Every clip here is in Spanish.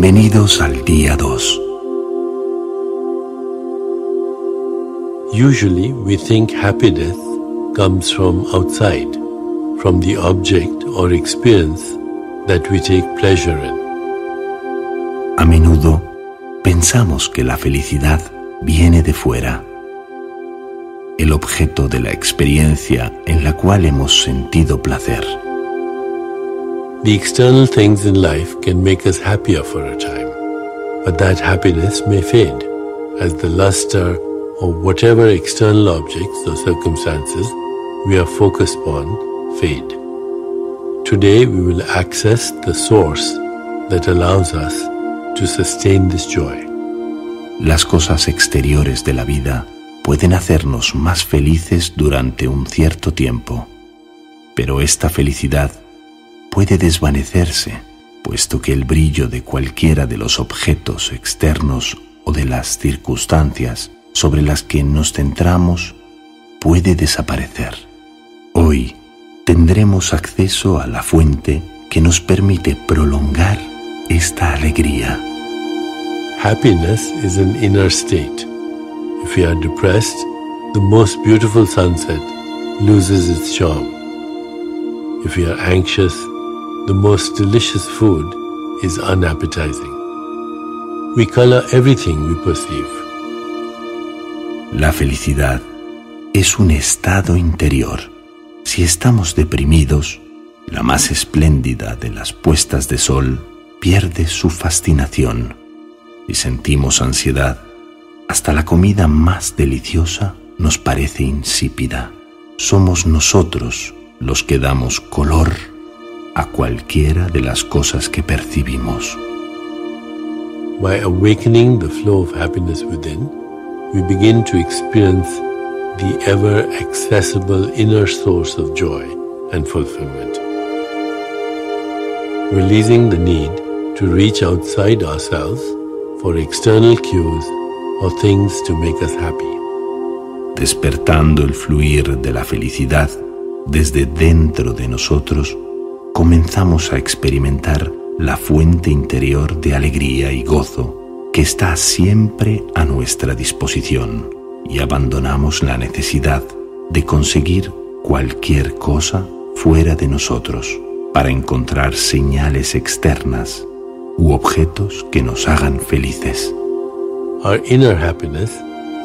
Bienvenidos al día 2. Usually we think happiness comes from outside, from the object or experience that we take pleasure in. A menudo pensamos que la felicidad viene de fuera, el objeto de la experiencia en la cual hemos sentido placer. The external things in life can make us happier for a time, but that happiness may fade as the luster of whatever external objects or circumstances we are focused on fade. Today we will access the source that allows us to sustain this joy. Las cosas exteriores de la vida pueden hacernos más felices durante un cierto tiempo, pero esta felicidad puede desvanecerse, puesto que el brillo de cualquiera de los objetos externos o de las circunstancias sobre las que nos centramos puede desaparecer. Hoy tendremos acceso a la fuente que nos permite prolongar esta alegría. Happiness is an inner state. If we are depressed, the most beautiful sunset loses its charm. If we are anxious, the most delicious food is unappetizing. We color everything we perceive. La felicidad es un estado interior. Si estamos deprimidos, la más espléndida de las puestas de sol pierde su fascinación. Si sentimos ansiedad, hasta la comida más deliciosa nos parece insípida. Somos nosotros los que damos color a cualquiera de las cosas que percibimos. By awakening the flow of happiness within, we begin to experience the ever accessible inner source of joy and fulfillment. Releasing the need to reach outside ourselves for external cues or things to make us happy. Despertando el fluir de la felicidad desde dentro de nosotros, comenzamos a experimentar la fuente interior de alegría y gozo que está siempre a nuestra disposición y abandonamos la necesidad de conseguir cualquier cosa fuera de nosotros para encontrar señales externas u objetos que nos hagan felices. Our inner happiness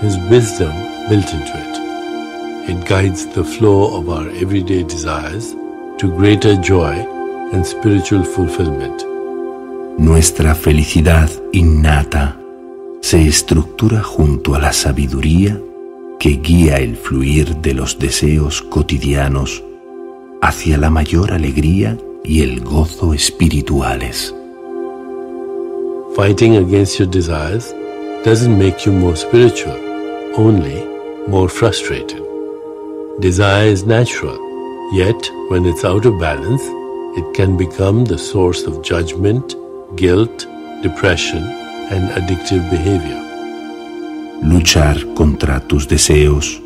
has wisdom built into it. It guides the flow of our everyday desires to greater joy and spiritual fulfillment. Nuestra felicidad innata se estructura junto a la sabiduría que guía el fluir de los deseos cotidianos hacia la mayor alegría y el gozo espirituales. Fighting against your desires doesn't make you more spiritual, only more frustrated. Desire is natural, yet when it's out of balance, it can become the source of judgment, guilt, depression, and addictive behavior. Luchar contra tus deseos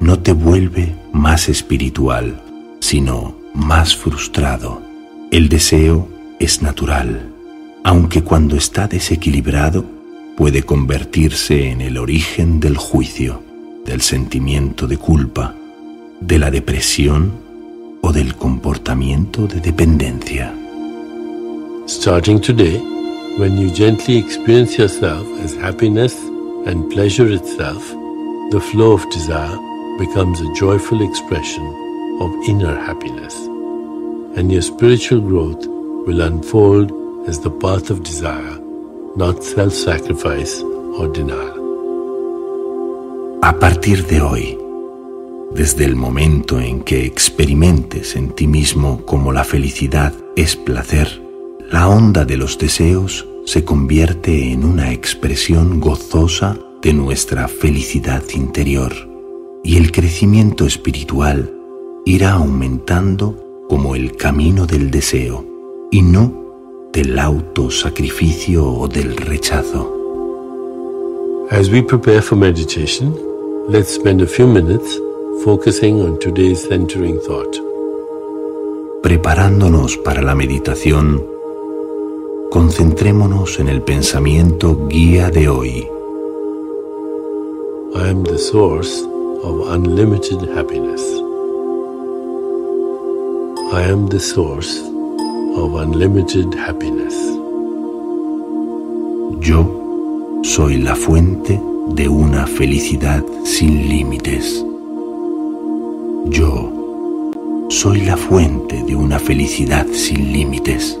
no te vuelve más espiritual, sino más frustrado. El deseo es natural, aunque cuando está desequilibrado puede convertirse en el origen del juicio, del sentimiento de culpa, de la depresión o del comportamiento de dependencia. Starting today, when you gently experience yourself as happiness and pleasure itself, the flow of desire becomes a joyful expression of inner happiness, and your spiritual growth will unfold as the path of desire, not self sacrifice or denial. A partir de hoy, desde el momento en que experimentes en ti mismo como la felicidad es placer, la onda de los deseos se convierte en una expresión gozosa de nuestra felicidad interior y el crecimiento espiritual irá aumentando como el camino del deseo y no del autosacrificio o del rechazo. As we prepare for meditation, let's spend a few minutes focusing on today's centering thought. Preparándonos para la meditación, Concentrémonos en el pensamiento guía de hoy. I am the source of unlimited happiness. I am the source of unlimited happiness. Yo soy la fuente de una felicidad sin límites. Yo soy la fuente de una felicidad sin límites.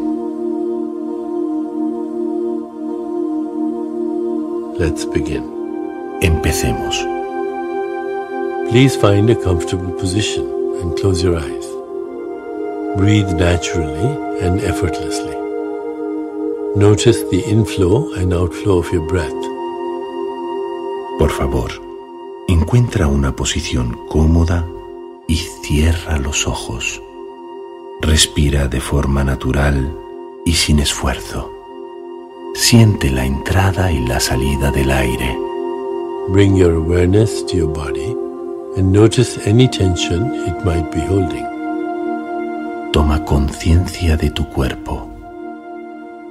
Let's begin. Empecemos. Please find a comfortable position and close your eyes. Breathe naturally and effortlessly. Notice the inflow and outflow of your breath. Por favor, encuentra una posición cómoda y cierra los ojos. Respira de forma natural y sin esfuerzo. Siente la entrada y la salida del aire. Bring your awareness to your body and notice any tension it might be holding. Toma conciencia de tu cuerpo,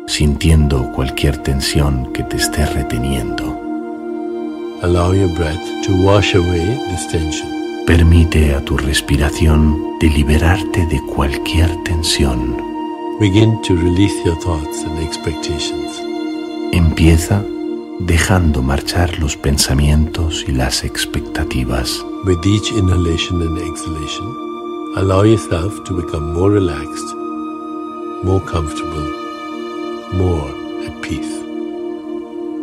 sintiendo cualquier tensión que te esté reteniendo. Allow your breath to wash away this tension. Permite a tu respiración de liberarte de cualquier tensión. Begin to release your thoughts and expectations. Empieza dejando marchar los pensamientos y las expectativas. With each inhalation and exhalation, allow yourself to become more relaxed, more comfortable, more at peace.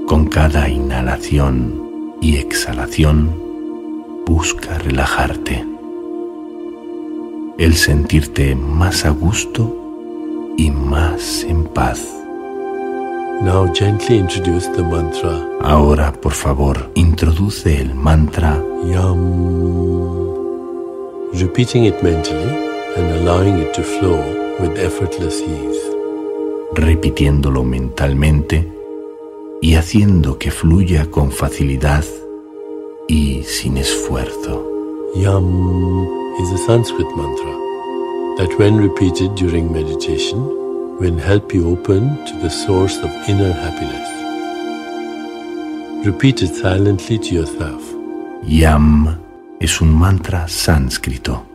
Con cada inhalación y exhalación, busca relajarte. El sentirte más a gusto y más en paz. Now gently introduce the mantra Ahora, por favor, introduce el mantra Yam, repeating it mentally and allowing it to flow with effortless ease. repitiéndolo mentalmente y haciendo que fluya con facilidad y sin esfuerzo. Yam is a Sanskrit mantra that, when repeated during meditation, will help you open to the source of inner happiness. Repeat it silently to yourself. Yam es un mantra sánscrito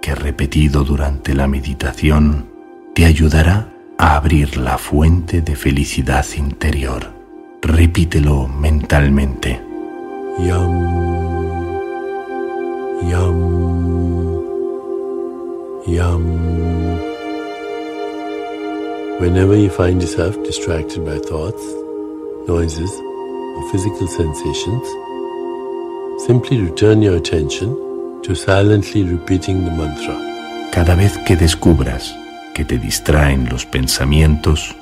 que repetido durante la meditación te ayudará a abrir la fuente de felicidad interior. Repítelo mentalmente. Yam, yam, yam. Whenever you find yourself distracted by thoughts, noises, or physical sensations, simply return your attention to silently repeating the mantra. Cada vez que descubras que te distraen los pensamientos,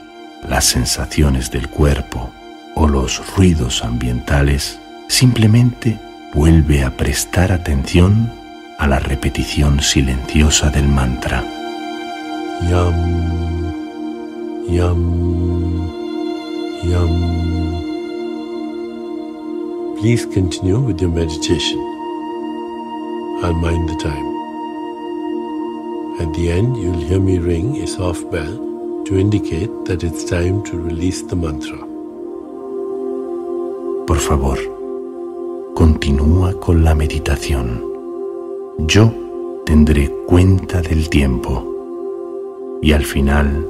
las sensaciones del cuerpo o los ruidos ambientales, simplemente vuelve a prestar atención a la repetición silenciosa del mantra. Yam, yam, yam. Please continue with your meditation. I'll mind the time. At the end, you'll hear me ring a soft bell to indicate that it's time to release the mantra. Por favor, continúa con la meditación. Yo tendré cuenta del tiempo y al final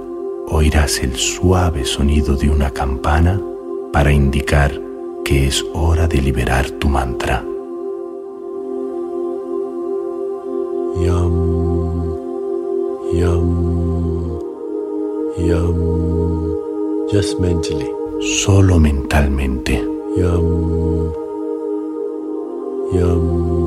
oirás el suave sonido de una campana para indicar que es hora de liberar tu mantra. Yam, yam, yam. Just mentally. Solo mentalmente. Yam, yam,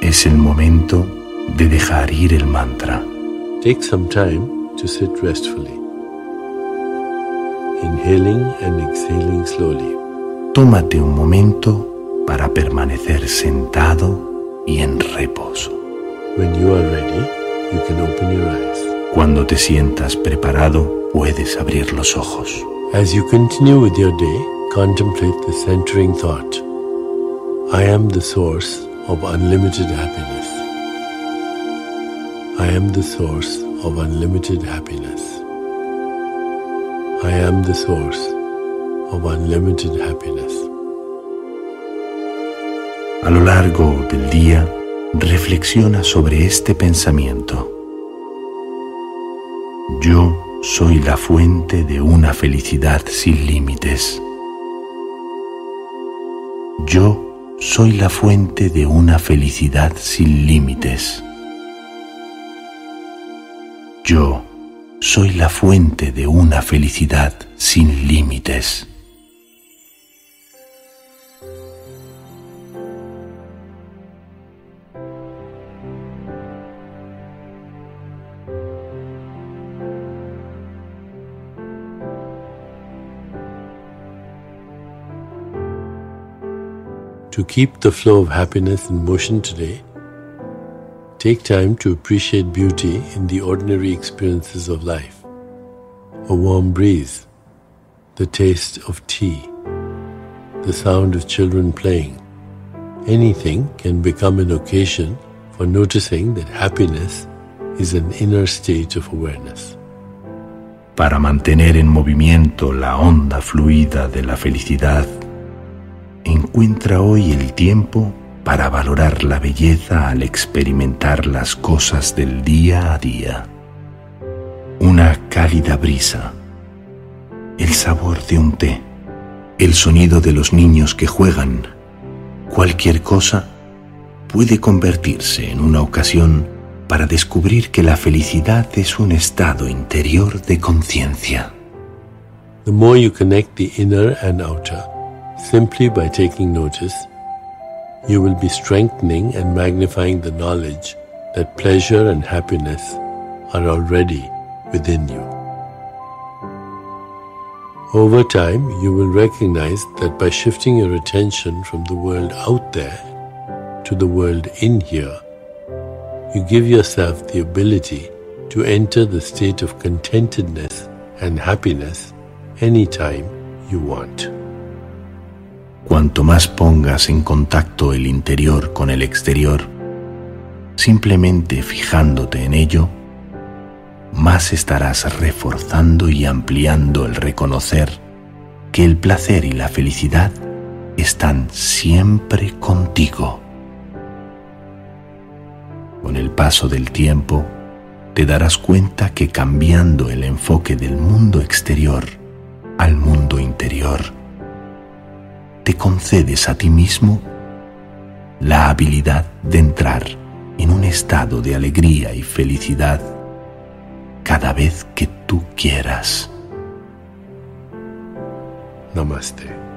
Es el momento de dejar ir el mantra. Take some time to sit restfully, inhaling and exhaling slowly. Tómate un momento para permanecer sentado y en reposo. When you are ready, you can open your eyes. Cuando te sientas preparado, puedes abrir los ojos. As you continue with your day, contemplate the centering thought I am the source of unlimited happiness. I am the source of unlimited happiness. I am the source of unlimited happiness. A lo largo del día, reflexiona sobre este pensamiento. Yo soy la fuente de una felicidad sin límites. Yo soy la fuente de una felicidad sin límites. Yo soy la fuente de una felicidad sin límites. To keep the flow of happiness in motion today, take time to appreciate beauty in the ordinary experiences of life. A warm breeze, the taste of tea, the sound of children playing. Anything can become an occasion for noticing that happiness is an inner state of awareness. Para mantener en movimiento la onda fluida de la felicidad, encuentra hoy el tiempo para valorar la belleza al experimentar las cosas del día a día. Una cálida brisa, el sabor de un té, el sonido de los niños que juegan, cualquier cosa puede convertirse en una ocasión para descubrir que la felicidad es un estado interior de conciencia. The more you connect the inner and outer, simply by taking notice, you will be strengthening and magnifying the knowledge that pleasure and happiness are already within you. Over time, you will recognize that by shifting your attention from the world out there to the world in here, you give yourself the ability to enter the state of contentedness and happiness anytime you want. Cuanto más pongas en contacto el interior con el exterior, simplemente fijándote en ello, más estarás reforzando y ampliando el reconocer que el placer y la felicidad están siempre contigo. Con el paso del tiempo, te darás cuenta que cambiando el enfoque del mundo exterior al mundo interior, te concedes a ti mismo la habilidad de entrar en un estado de alegría y felicidad cada vez que tú quieras. Namaste.